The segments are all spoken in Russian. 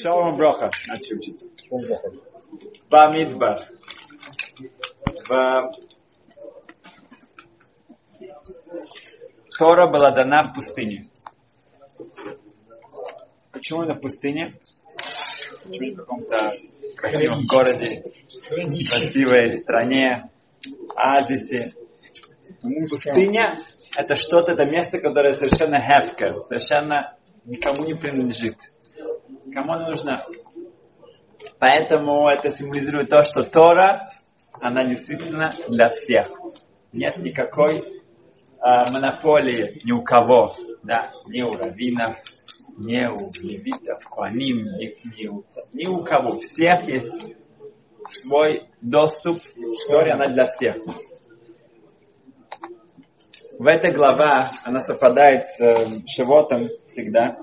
Шалом Броха начали учить. Бамидбар. В... Тора была дана в пустыне. Почему на пустыне? Почему в каком-то красивом городе, красивой стране, оазисе? Пустыня – это что-то, это место, которое совершенно хефкер, совершенно никому не принадлежит. Кому она нужна? Поэтому это символизирует то, что Тора, она действительно для всех. Нет никакой э, монополии ни у кого, да, ни у раввинов, ни у левитов, куаним, ни, ни, у, ни у кого. У всех есть свой доступ к Торе, она для всех. В этой глава она совпадает с э, Шивотом всегда.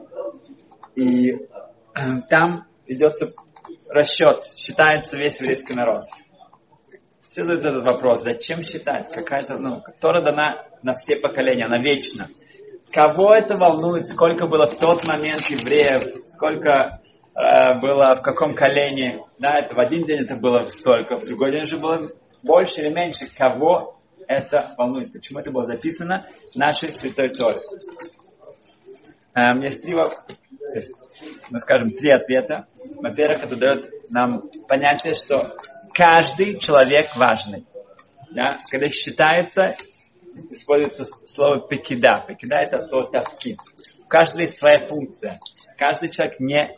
И там идется расчет, считается весь еврейский народ. Все задают этот вопрос, зачем считать? Какая-то, ну, Тора дана на все поколения, она вечна. Кого это волнует, сколько было в тот момент евреев, сколько э, было в каком колене? Да, это в один день это было столько, в другой день уже было больше или меньше. Кого это волнует. Почему это было записано в нашей Святой Торе? Эм, есть три, есть, мы скажем, три ответа. Во-первых, это дает нам понятие, что каждый человек важный. Да? Когда считается, используется слово пекида. Пекида это слово тавкид. У каждого есть своя функция. Каждый человек не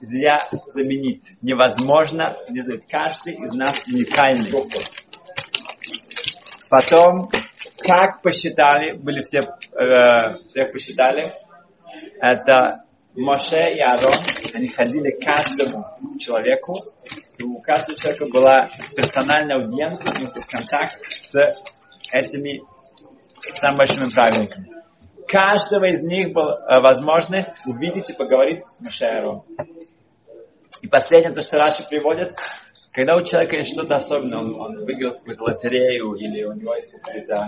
зря заменить. Невозможно не знать. Каждый из нас уникальный. Потом, как посчитали, были все, э, всех посчитали, это Моше и Арон, они ходили каждому человеку, и у каждого человека была персональная аудиенция, контакт с этими самыми большими праведниками. Каждого из них была э, возможность увидеть и поговорить с Моше и Арон. И последнее, то, что Раши приводит, когда у человека есть что-то особенное, он, он выиграл какую-то лотерею, или у него есть какие-то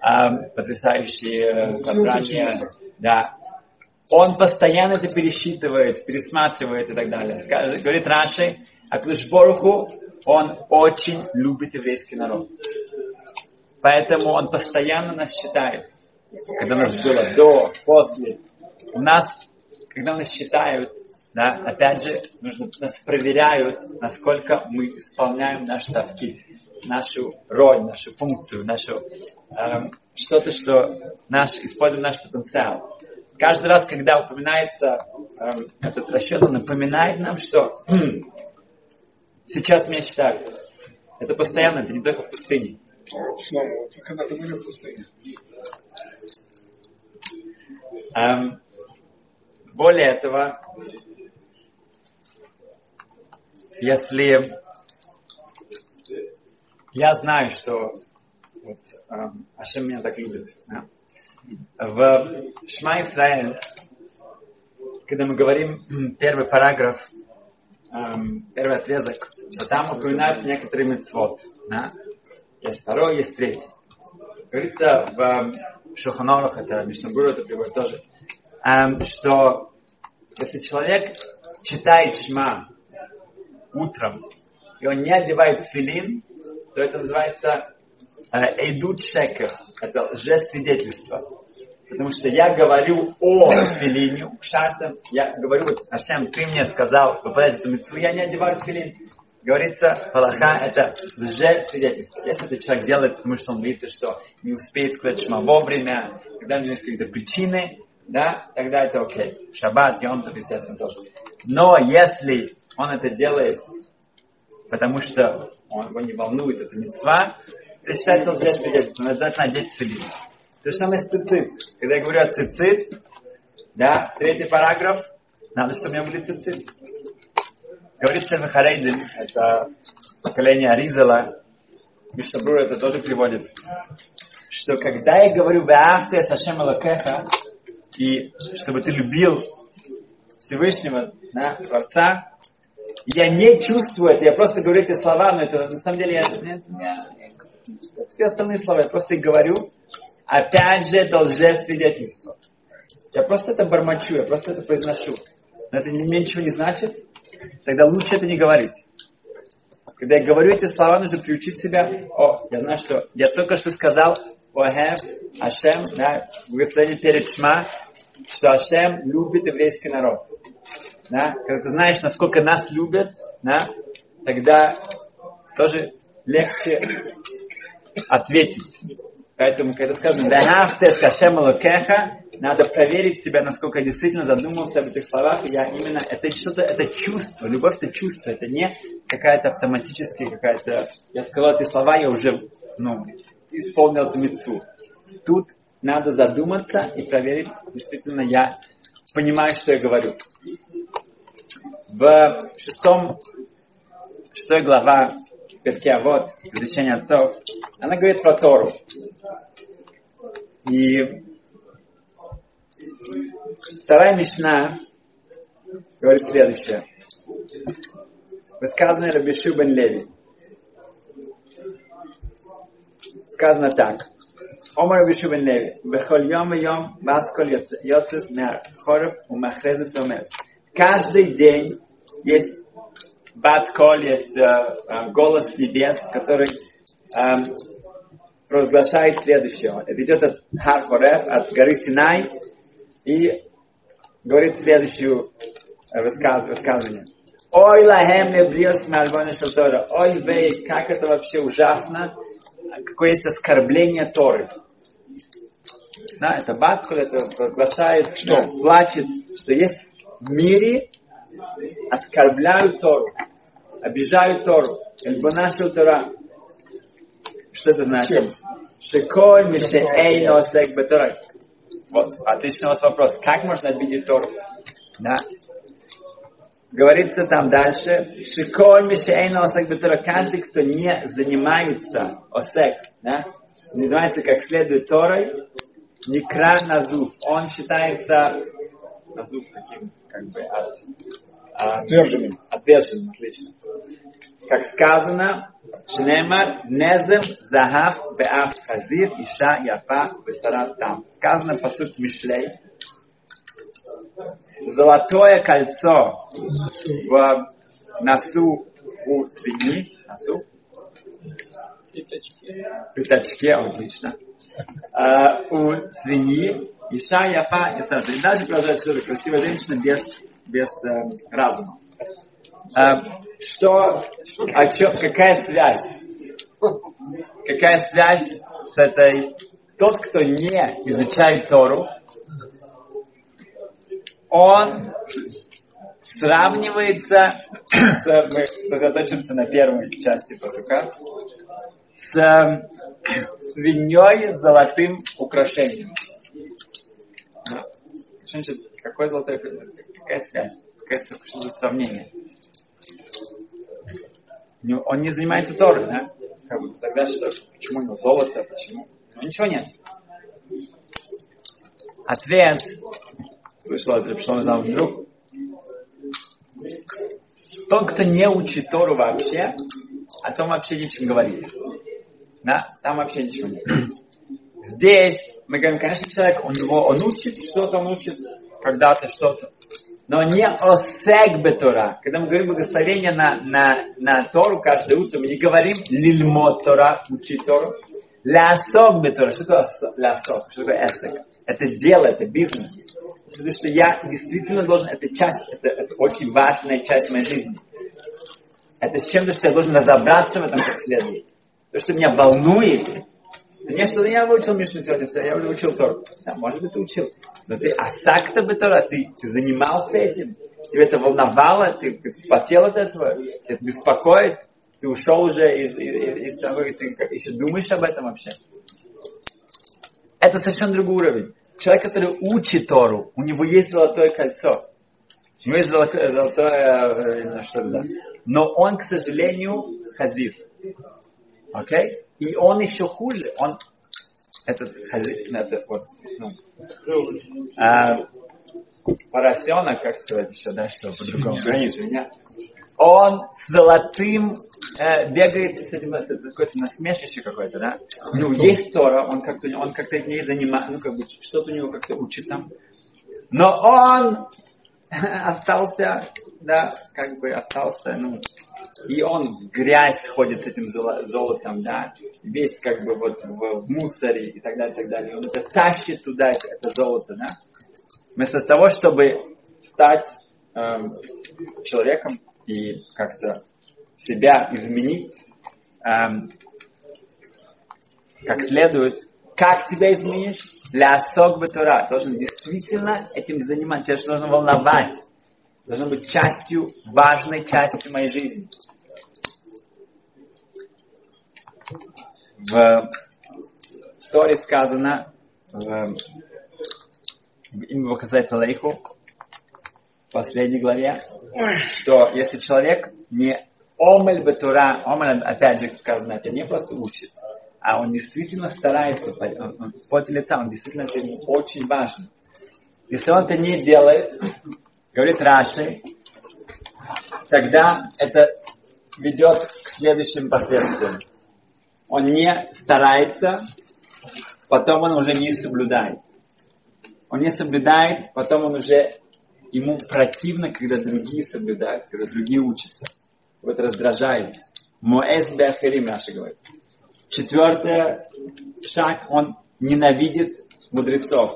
э, потрясающие собрания, да, он постоянно это пересчитывает, пересматривает и так далее. Говорит Раши, а Боруху, он очень любит еврейский народ. Поэтому он постоянно нас считает. Когда нас было до, после. У нас, когда нас считают, да, опять же, нужно, нас проверяют, насколько мы исполняем наш тавкид, нашу роль, нашу функцию, нашу э, что-то, что наш, используем наш потенциал. Каждый раз, когда упоминается э, этот расчет, он напоминает нам, что сейчас меня считают. Это постоянно, это не только в пустыне. когда-то были в пустыне. Эм, более этого, если я знаю, что вот, эм, Ашем меня так любит, да? В Шма Исраэль, когда мы говорим первый параграф, эм, первый отрезок, то там упоминаются некоторые мецвод. Да? Есть второй, есть третий. Говорится в эм, Шуханорах, это Мишнабур, это приводит тоже, эм, что если человек читает Шма утром, и он не одевает филин, то это называется эйдут шекер, это лжесвидетельство. Потому что я говорю о филине, шартам, я говорю, вот, Ашем, ты мне сказал выполнять эту митцву, я не одеваю филин. Говорится, Палаха это лжесвидетельство. Если этот человек делает, потому что он боится, что не успеет сказать шма вовремя, когда у него есть какие-то причины, да, тогда это окей. Шаббат, Йомтов, естественно, тоже. Но если он это делает, потому что он, его не волнует эта мецва, это считается лжесвидетельством, он обязательно одеть филин. То же самое с цицит. Когда я говорю о цицит, да, третий параграф, надо, чтобы у меня были цицит. Говорится в Харейдин, это поколение Аризала, Мишнабрур это тоже приводит, что когда я говорю «Веахте Сашем Алакеха», и чтобы ты любил Всевышнего, да, Творца, я не чувствую это, я просто говорю эти слова, но это на самом деле я, я все остальные слова, я просто их говорю, опять же, это лжесвидетельство. Я просто это бормочу, я просто это произношу. но это ничего не значит, тогда лучше это не говорить. Когда я говорю эти слова, нужно приучить себя. О, я знаю, что я только что сказал Оэв, Ашем, да, благословение перед Шма, что Ашем любит еврейский народ. Да? Когда ты знаешь, насколько нас любят, да, тогда тоже легче ответить. Поэтому, когда скажем «Вехавте кашем локеха», надо проверить себя, насколько я действительно задумался об этих словах. Я именно, это что-то, это чувство, любовь это чувство, это не какая-то автоматическая какая-то, я сказал эти слова, я уже, ну, исполнил эту мецу. Тут надо задуматься и проверить, действительно я понимаю, что я говорю. В шестом, шестой глава Перке вот изучение отцов, она говорит про Тору. И вторая мечта говорит следующее. Высказывание Рабишу бен Леви. Сказано так. Омар Рабишу бен Леви. Бехоль йом и йом басколь йоцес мер хоров у махрезес омес. Каждый день есть Бат Коль, есть э, э, голос небес, который э, провозглашает следующее. Это идет от Хар Хорев, от горы Синай, и говорит следующую э, высказ, высказывание. Ой, лахем не бриос шалтора. Ой, вей, как это вообще ужасно. Какое есть оскорбление Торы. Да, это Баткуль, это возглашает, что плачет, что есть в мире оскорбляют Тору обижают Тору. Эльбонашил Тора. Что это значит? Шиколь мишеэй носек бетора. Вот, отличный у вас вопрос. Как можно обидеть Тору? Да. Говорится там дальше, Шиколь мишеэй носек бетора. Каждый, кто не занимается осек, да, называется как следует Торой, Никра Назуф. Он считается Назуф таким, как бы, от Отверженным. Отверженным, отлично. Как сказано, Шнемар Незем Захав Беав Хазир Иша Яфа Весарат Там. Сказано по сути Мишлей. Золотое кольцо в носу у свиньи. Носу? Пятачке. Пятачке, отлично. Uh, у свиньи Иша Яфа и даже продолжает что красивая женщина без без э, разума. Э, что, а чё, какая связь? Какая связь с этой... Тот, кто не изучает Тору, он сравнивается, с, мы сосредоточимся на первой части посука, с свиньей с золотым украшением. Значит, какое золотое Какая связь? Какая, что за сравнение? Он не занимается Торой, да? Тогда что? Почему у него золото? Почему? Ну, ничего нет. Ответ. Слышал что он знал вдруг. Тот, кто не учит Тору вообще, о том вообще ничем говорит. Да? Там вообще ничего нет. Здесь мы говорим, конечно, человек, он, его, он учит что-то, он учит когда-то что-то но не осек бетора. Когда мы говорим благословение на, на, на Тору каждое утро, мы не говорим лильмот Тора, учить Тору. Лясок бетора. Что такое лясок? Что такое эсек? Это дело, это бизнес. Потому что я действительно должен, это часть, это, это очень важная часть моей жизни. Это с чем-то, что я должен разобраться в этом как следует. То, что меня волнует, не что я выучил Мишну сегодня, все, я уже учил Тору. Да, может быть, ты учил. Но ты асакта бы Тора, ты, ты занимался этим, тебе это волновало, ты, ты вспотел от этого, тебя это беспокоит, ты ушел уже из, из, из того, ты еще думаешь об этом вообще. Это совершенно другой уровень. Человек, который учит Тору, у него есть золотое кольцо. У него есть золотое, золотое э, что да. Но он, к сожалению, хазир. Окей? Okay? И он еще хуже, он этот хозяин, это вот, ну, а, поросенок, как сказать еще, да, что по-другому, он с золотым э, бегает с этим, это какое-то насмешище какое-то, да? Ну, есть Тора, он как-то, он как-то не занимается, ну, как бы, что-то у него как-то учит там. Но он остался, да, как бы остался, ну, и он в грязь ходит с этим золотом, да, весь как бы вот в, мусоре и так далее, и так далее. Он это тащит туда, это, это золото, да. Вместо того, чтобы стать эм, человеком и как-то себя изменить, эм, как следует, как тебя изменишь? Для Тора. Должен действительно этим заниматься. Тебя должно волновать. Должно быть частью, важной частью моей жизни. В Торе сказано, в, в имя Ваказайта Лейху, в последней главе, что если человек не омель бетура, омель, опять же сказано, это не просто учит, а он действительно старается, он, в поте лица, он действительно это ему очень важно. Если он это не делает, говорит Раши, тогда это ведет к следующим последствиям. Он не старается, потом он уже не соблюдает. Он не соблюдает, потом он уже ему противно, когда другие соблюдают, когда другие учатся. Вот раздражает. Моэс беахерим, Раша говорит. Четвертое, шаг, он ненавидит мудрецов.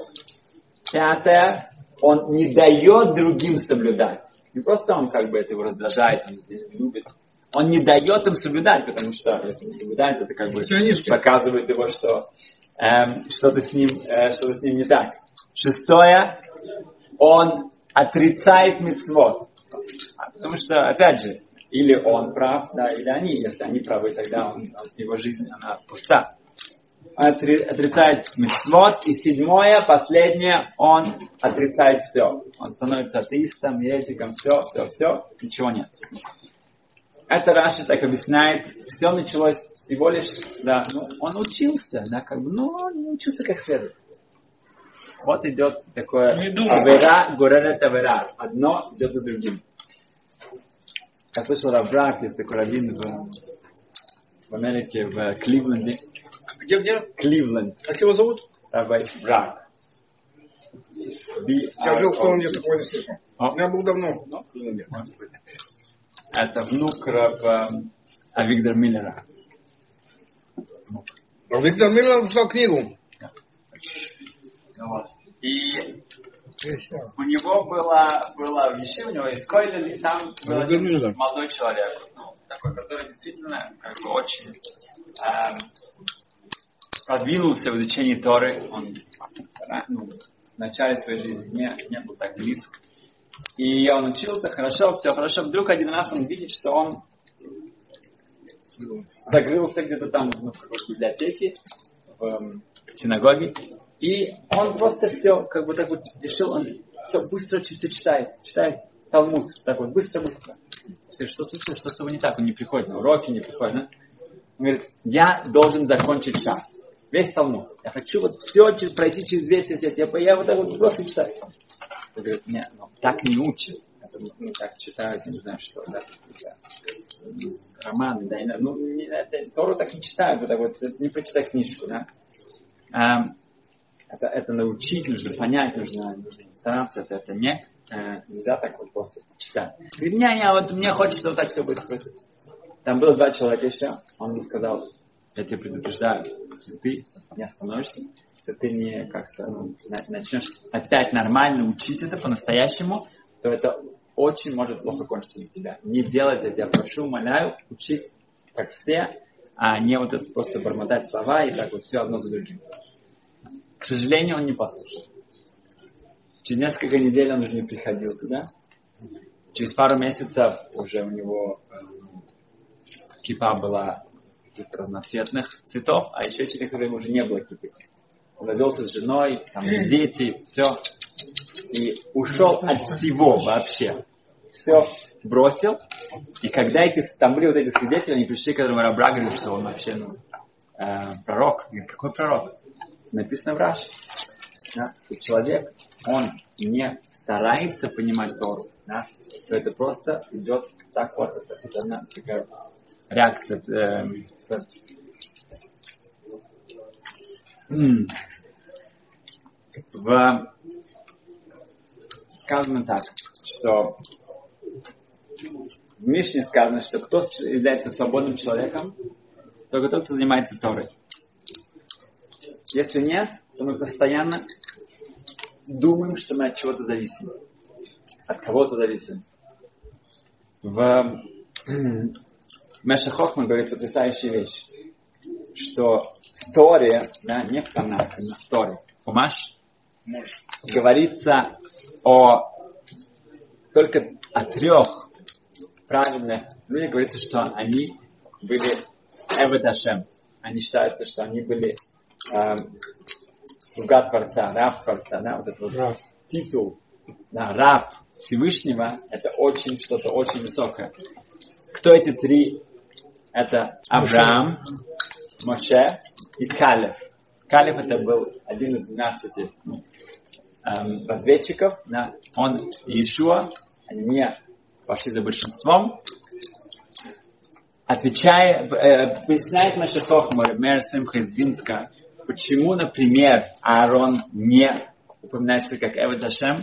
Пятое, он не дает другим соблюдать. Не просто он как бы это его раздражает, он любит. Он не дает им соблюдать, потому что если он соблюдает, это как бы показывает его, что эм, что-то, с ним, э, что-то с ним не так. Шестое, он отрицает мецвод. Потому что, опять же, или он прав, да, или они. Если они правы, тогда он, его жизнь, она пуста. Отри, отрицает митцвот. И седьмое, последнее, он отрицает все. Он становится атеистом, еретиком, все, все, все, ничего нет. Это Раши так объясняет. Все началось всего лишь, да, ну, он учился, да, как бы, но он не учился как следует. Вот идет такое авера, горерет авера. Одно идет за другим. Я слышал Равбрак, есть такой раввин в, в Америке, в Кливленде. Где, где? Кливленд. Как его зовут? Рабай Брак. Я жил в том, где такого не слышал. Я был давно. Это внук Раба Авигдор Миллера. Виктор Миллер написал книгу. Вот. И у него было, было в Ешиве, у него есть Койлер, и там был один молодой человек, ну, такой, который действительно как бы очень эм, продвинулся в изучении Торы. Он ну, в начале своей жизни не, не был так близок. И он учился хорошо, все хорошо. Вдруг один раз он видит, что он закрылся где-то там ну, в какой-то библиотеке, в синагоге, и он просто все, как бы так вот решил, он все быстро все читает, читает Талмуд, так вот, быстро-быстро. Все, что случилось, что с тобой не так, он не приходит на уроки, не приходит, да? Он говорит, я должен закончить час. Весь Талмуд. Я хочу вот все пройти через весь весь. Я, я вот так вот просто читаю. Он говорит, нет, ну, так не учат. Это, ну, так читают, не знаю, что, да. Романы, да, ну, это, Тору так не читают, так вот, не прочитай книжку, да. Это, это научить нужно, понять нужно, нужно стараться. Это, это не, э, нельзя так вот просто читать. Говорит, не, не, вот мне хочется вот так все будет. Там было два человека еще. Он мне сказал, я тебе предупреждаю, если ты не остановишься, если ты не как-то ну, начнешь опять нормально учить это по-настоящему, то это очень может плохо кончиться для тебя. Не делай это, я тебя прошу, умоляю, учить как все, а не вот это просто бормотать слова и так вот все одно за другим. К сожалению, он не послушал. Через несколько недель он уже не приходил туда. Через пару месяцев уже у него э, кипа была разноцветных цветов, а еще через некоторое время уже не было кипы. Он родился с женой, там дети, все. И ушел от всего вообще. Все бросил. И когда эти, там были вот эти свидетели, они пришли к этому Рабра, говорили, что он вообще ну, э, пророк. Говорит, какой пророк? написано в Раши. Да, человек, он не старается понимать Тору, да, то это просто идет так вот, это, это такая реакция. Э, в, сказано так, что в Мишне сказано, что кто является свободным человеком, только тот, кто занимается Торой. Если нет, то мы постоянно думаем, что мы от чего-то зависим. От кого-то зависим. В Меша Хохман говорит потрясающую вещь, что Торе, да, не в Танахе, но в Торе, Хумаш, говорится о только о трех правильных людях, говорится, что они были Эведашем. Они считаются, что они были э, слуга Творца, раб Творца, да, вот этот вот раб. титул, да, раб Всевышнего, это очень что-то очень высокое. Кто эти три? Это Авраам, Моше и Калев. Калев это был один из двенадцати ну, эм, разведчиков. Да? Он и Ишуа, они не пошли за большинством. Отвечая, э, поясняет Маша Хохмар, мэр Симха из Двинска, почему, например, Аарон не упоминается как Эва Дашем,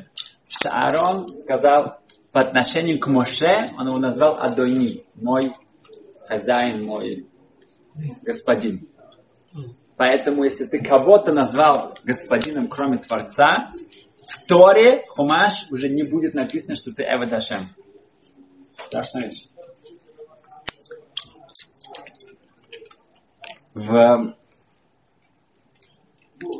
что Аарон сказал по отношению к Моше, он его назвал Адони, мой хозяин, мой господин. Поэтому, если ты кого-то назвал господином, кроме Творца, в Торе, Хумаш, уже не будет написано, что ты Эва Дашем. Страшная вещь. В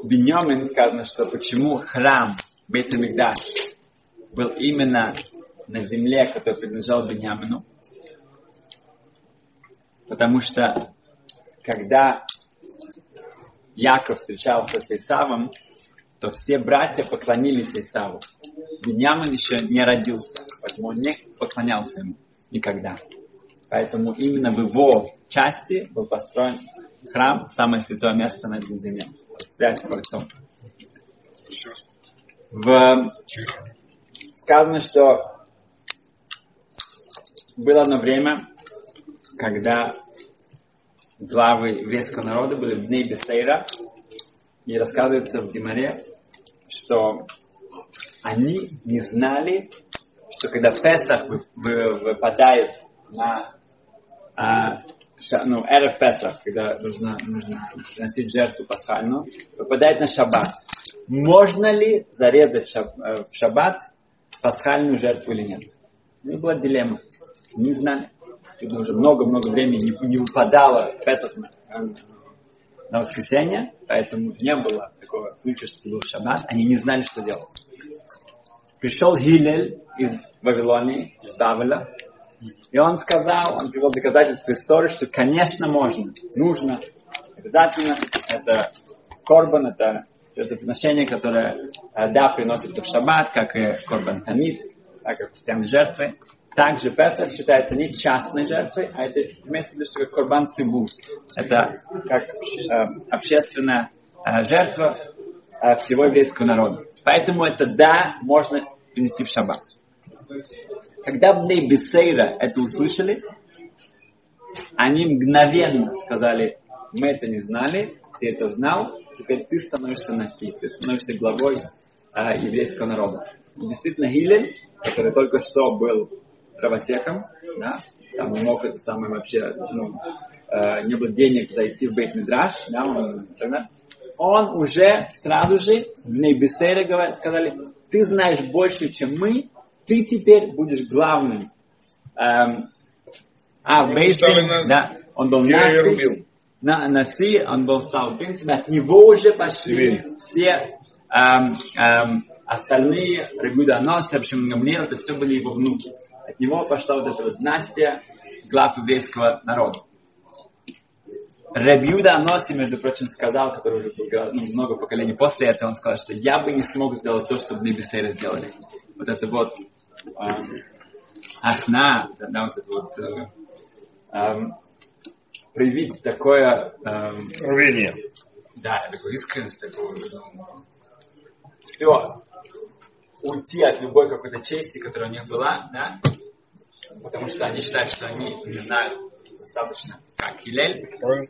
Беньямин сказано, что почему храм Бейтамикдаш был именно на земле, который принадлежал Беньямину. Потому что когда Яков встречался с Исавом, то все братья поклонились Исаву. Беньямин еще не родился, поэтому он не поклонялся ему никогда. Поэтому именно в его части был построен храм, самое святое место на этой земле. Связь с Творцом. В... Сказано, что было одно время, когда главы еврейского народа были в дни Бесейра, и рассказывается в Гимаре, что они не знали, что когда Песах выпадает на а, ну, Эрев Песах, когда нужно, нужно приносить жертву пасхальную, выпадает на шаббат. Можно ли зарезать в шаббат пасхальную жертву или нет? Ну, была дилемма. Не знали когда уже много-много времени не, не выпадало Песах на, на воскресенье, поэтому не было такого случая, что был шаббат, они не знали, что делать. Пришел Хилель из Вавилонии, из Бавеля, и он сказал, он привел доказательства истории, что, конечно, можно, нужно, обязательно, это корбан, это это отношение, которое, э, да, приносится в шаббат, как и корбан тамид, так как постоянные жертвы. Также Песах считается не частной жертвой, а это имеется в виду, что как Корбан Цибур. Это как э, общественная э, жертва э, всего еврейского народа. Поэтому это да, можно принести в шаббат. Когда Бней Бесейра это услышали, они мгновенно сказали, мы это не знали, ты это знал, теперь ты становишься Наси, ты становишься главой э, еврейского народа. Действительно, Хилель, который только что был правосеком, да, там не мог это самое вообще, ну, э, не было денег зайти в Бейт Мидраш, да, он, он уже сразу же в Нейбисере сказали, ты знаешь больше, чем мы, ты теперь будешь главным. Эм, а в Бейт да, он был наси, на, наси, он был стал, в принципе, от него уже пошли все эм, эм, остальные Рабиуда Носа, Абшим Гамлир, это все были его внуки. От него пошла вот эта вот династия глав еврейского народа. Рабиуда Аноси, между прочим, сказал, который уже был ну, много поколений после этого, он сказал, что я бы не смог сделать то, что Небесейра сделали. Вот это вот э, ахна, да, вот это вот э, э, проявить такое... Э, Рвение. Да, такую искренность, такую... Ну, все, уйти от любой какой-то чести, которая у них была, да, потому что они считают, что они не знают достаточно, как Хилель,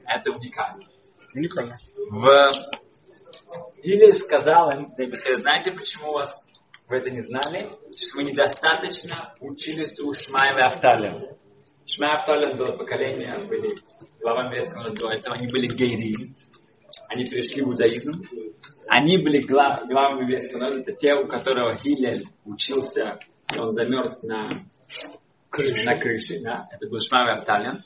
это уникально. Уникально. В... Или сказал им, да, знаете, почему у вас вы это не знали, что вы недостаточно учились у Шмая и Афталия. Шмай и было поколение, были глава еврейского до этого, они были гейри, они пришли в иудаизм, они были глав, еврейского народа, это те, у которого Хилель учился, он замерз на крыше, на крыше да? это был Афталия.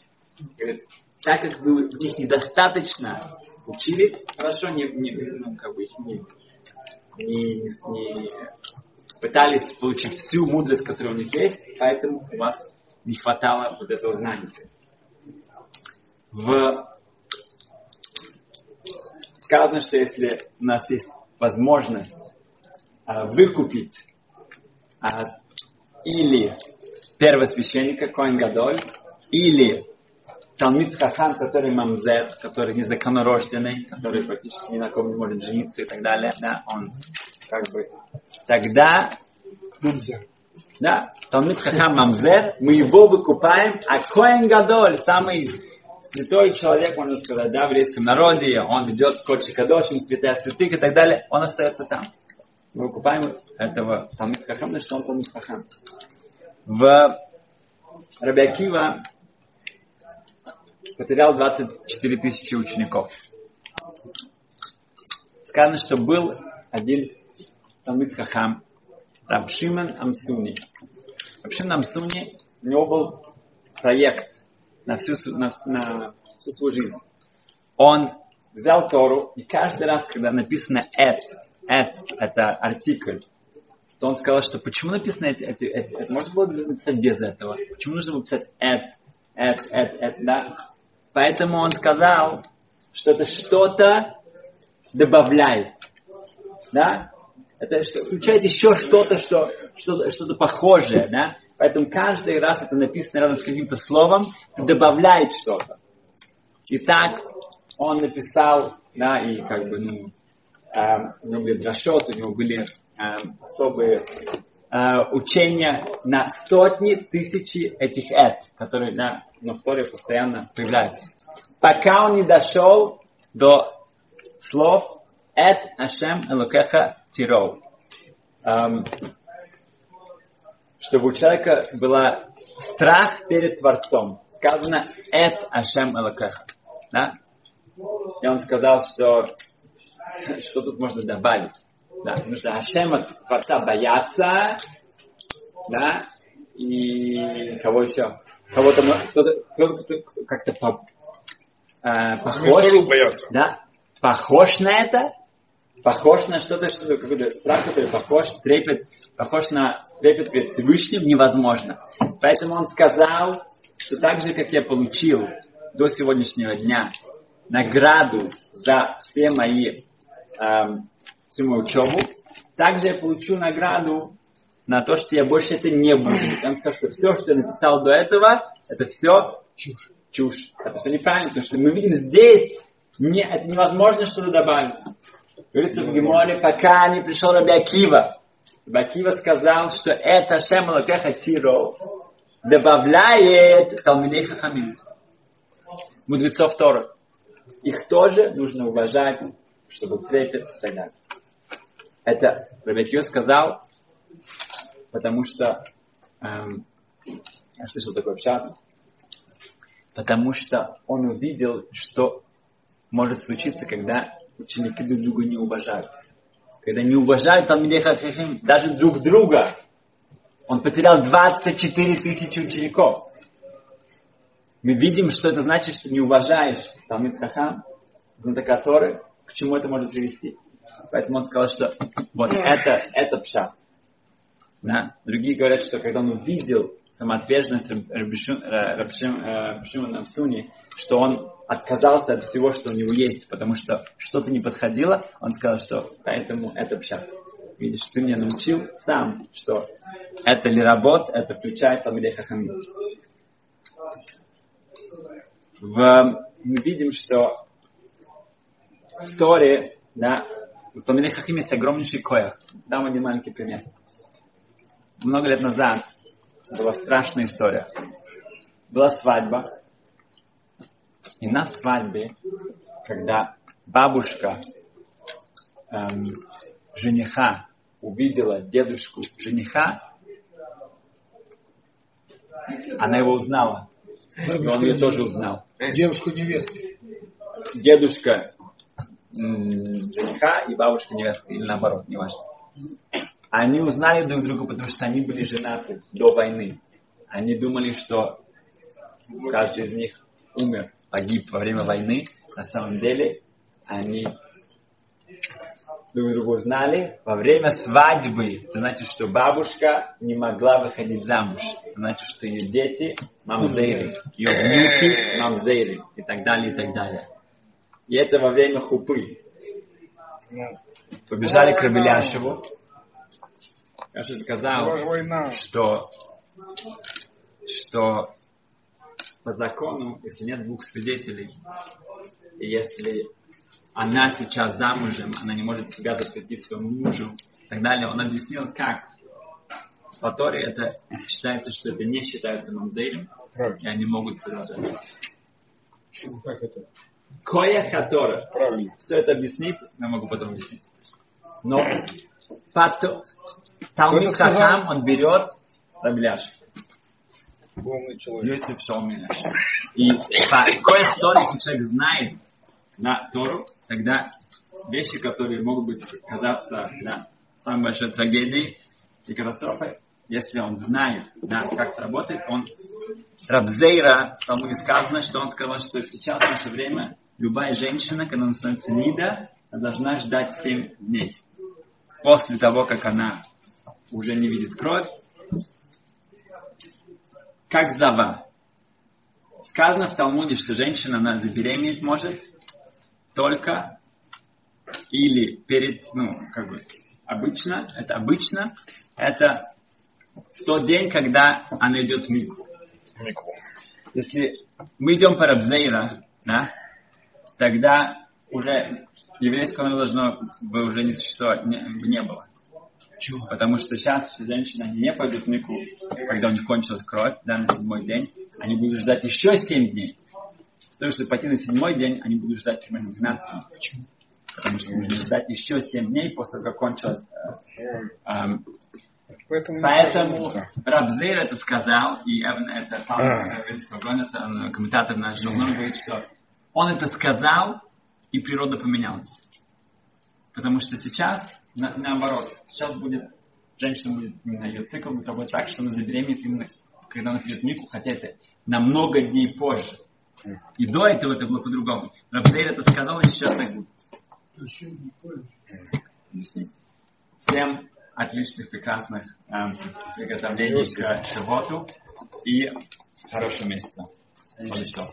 Говорит, так как вы в них недостаточно учились, хорошо, не, не, ну, как бы, не, не, не пытались получить всю мудрость, которая у них есть, поэтому у вас не хватало вот этого знания. В... Сказано, что если у нас есть возможность а, выкупить а, или первосвященника Коин Гадоль, или Талмит Хахам, который мамзер, который незаконнорожденный, который практически ни на ком не может жениться и так далее, да, он как бы тогда да, Талмит Хахам Мамзер, мы его выкупаем, а Коэн Гадоль, самый святой человек, можно сказать, да, в еврейском народе, он идет в Кодши Кадошин, святая святых и так далее, он остается там. Мы выкупаем этого Талмит Хахам, значит, он Талмит Хахам. В Рабиакива потерял 24 тысячи учеников. Сказано, что был один Талмит Хахам, Рабшиман Амсуни. Рабшиман Амсуни, у него был проект на всю, на, на всю свою жизнь. Он взял Тору, и каждый раз, когда написано «эт», «эт» — это артикль, то он сказал, что почему написано эти, эти, эти, это можно было написать без этого? Почему нужно было писать «эт», «эт», «эт», «эт», да? Поэтому он сказал, что это что-то добавляет. Да? Это что, включает еще что-то, что, что, что-то похожее. Да? Поэтому каждый раз это написано рядом с каким-то словом, это добавляет что-то. И так он написал, да, и как бы, ну, э, у него были дрошот, у него были э, особые э, учения на сотни тысячи этих эт, которые да, на Торе постоянно появляются. Пока он не дошел до слов Эт Ашем Элокеха Тирол. Чтобы у человека была страх перед Творцом. Сказано Эт Ашем Элокеха. Да? И он сказал, что что тут можно добавить. Да, нужно Ашема Творца бояться, да, и кого еще? Кого-то, кто-то, кто-то, как-то по, э, похож, да, похож на это, похож на что-то, что-то, какой-то страх, который похож, трепет, похож на трепет перед Всевышним, невозможно. Поэтому он сказал, что так же, как я получил до сегодняшнего дня награду за все мои эм, всю мою учебу. Также я получу награду на то, что я больше это не буду. Он сказал, что все, что я написал до этого, это все чушь. чушь. Это все неправильно, потому что мы видим здесь, не, это невозможно что-то добавить. Говорится в Геморе, пока не пришел Раби Акива. Раби Акива сказал, что это Шем Лакеха Тиро добавляет Талмидей Хахамим. Мудрецов Тора. Их тоже нужно уважать, чтобы трепет и так далее. Это Рабекью сказал, потому что эм, я слышал такой пшат, потому что он увидел, что может случиться, когда ученики друг друга не уважают. Когда не уважают там даже друг друга. Он потерял 24 тысячи учеников. Мы видим, что это значит, что не уважаешь Талмит Хахам, знатока Торы, к чему это может привести. Поэтому он сказал, что вот это, это пшат. Да? Другие говорят, что когда он увидел самоотверженность Рабшимона Намсуни, что он отказался от всего, что у него есть, потому что что-то не подходило, он сказал, что поэтому это пшат. Видишь, ты меня научил сам, что это ли работа, это включает Талмидей Хахамим. В, мы видим, что в Торе да, в Талмидей Хахим есть огромнейший коях. Дам один маленький пример. Много лет назад была страшная история. Была свадьба. И на свадьбе, когда бабушка эм, жениха увидела дедушку жениха, она его узнала. И он ее тоже узнал. Девушку невесты. Дедушка жениха и бабушка невесты, или наоборот, неважно. Они узнали друг друга, потому что они были женаты до войны. Они думали, что каждый из них умер, погиб во время войны. На самом деле они друг друга узнали во время свадьбы. Это значит, что бабушка не могла выходить замуж. Это значит, что ее дети мамзейры, ее внуки мамзейры и так далее, и так далее. И это во время хупы. Побежали к Рабеляшеву. Я же сказал, что, что по закону, если нет двух свидетелей, и если она сейчас замужем, она не может себя запретить своему мужу и так далее. Он объяснил, как. По Торе это считается, что это не считается мамзеем, и они могут продолжать. Как это? Коя Хатора. Правильно. Все это объяснить, я могу потом объяснить. Но пато, Талмит Хахам, он берет Рабляш. Умный человек. Если все умеешь. И по Хатора, если человек знает, на Тору, тогда вещи, которые могут быть казаться да, самой большой трагедией и катастрофой, если он знает, да, как это работает, он Рабзейра, там будет сказано, что он сказал, что сейчас в наше время любая женщина, когда она становится нида, должна ждать 7 дней. После того, как она уже не видит кровь, как зава. Сказано в Талмуде, что женщина, она забеременеть может только или перед, ну, как бы, обычно, это обычно, это тот день, когда она идет в мику. Мику. Если мы идем по Рабзейра, да, тогда уже еврейского должно бы уже не существовать, не, не было. Потому что сейчас женщины они не пойдут в мику, когда у них кончилась кровь, да, на седьмой день. Они будут ждать еще семь дней. Того, чтобы пойти на седьмой день, они будут ждать примерно 12 дней. Почему? Потому что нужно ждать еще 7 дней после того, как кончилась. э, эм, Поэтому, Поэтому Рабзейр это сказал, и Эван это там, Равинского Гонета, он, комментатор наш, он говорит, что он это сказал, и природа поменялась. Потому что сейчас, на- наоборот, сейчас будет, женщина будет, именно ее цикл будет работать так, что она забеременеет именно, когда она придет Мику, хотя это на много дней позже. И до этого это было по-другому. Рабзейр это сказал, и сейчас так будет. Объяснить. Всем отличных, прекрасных эм, приготовлений к Шивоту и хорошего месяца. Тов.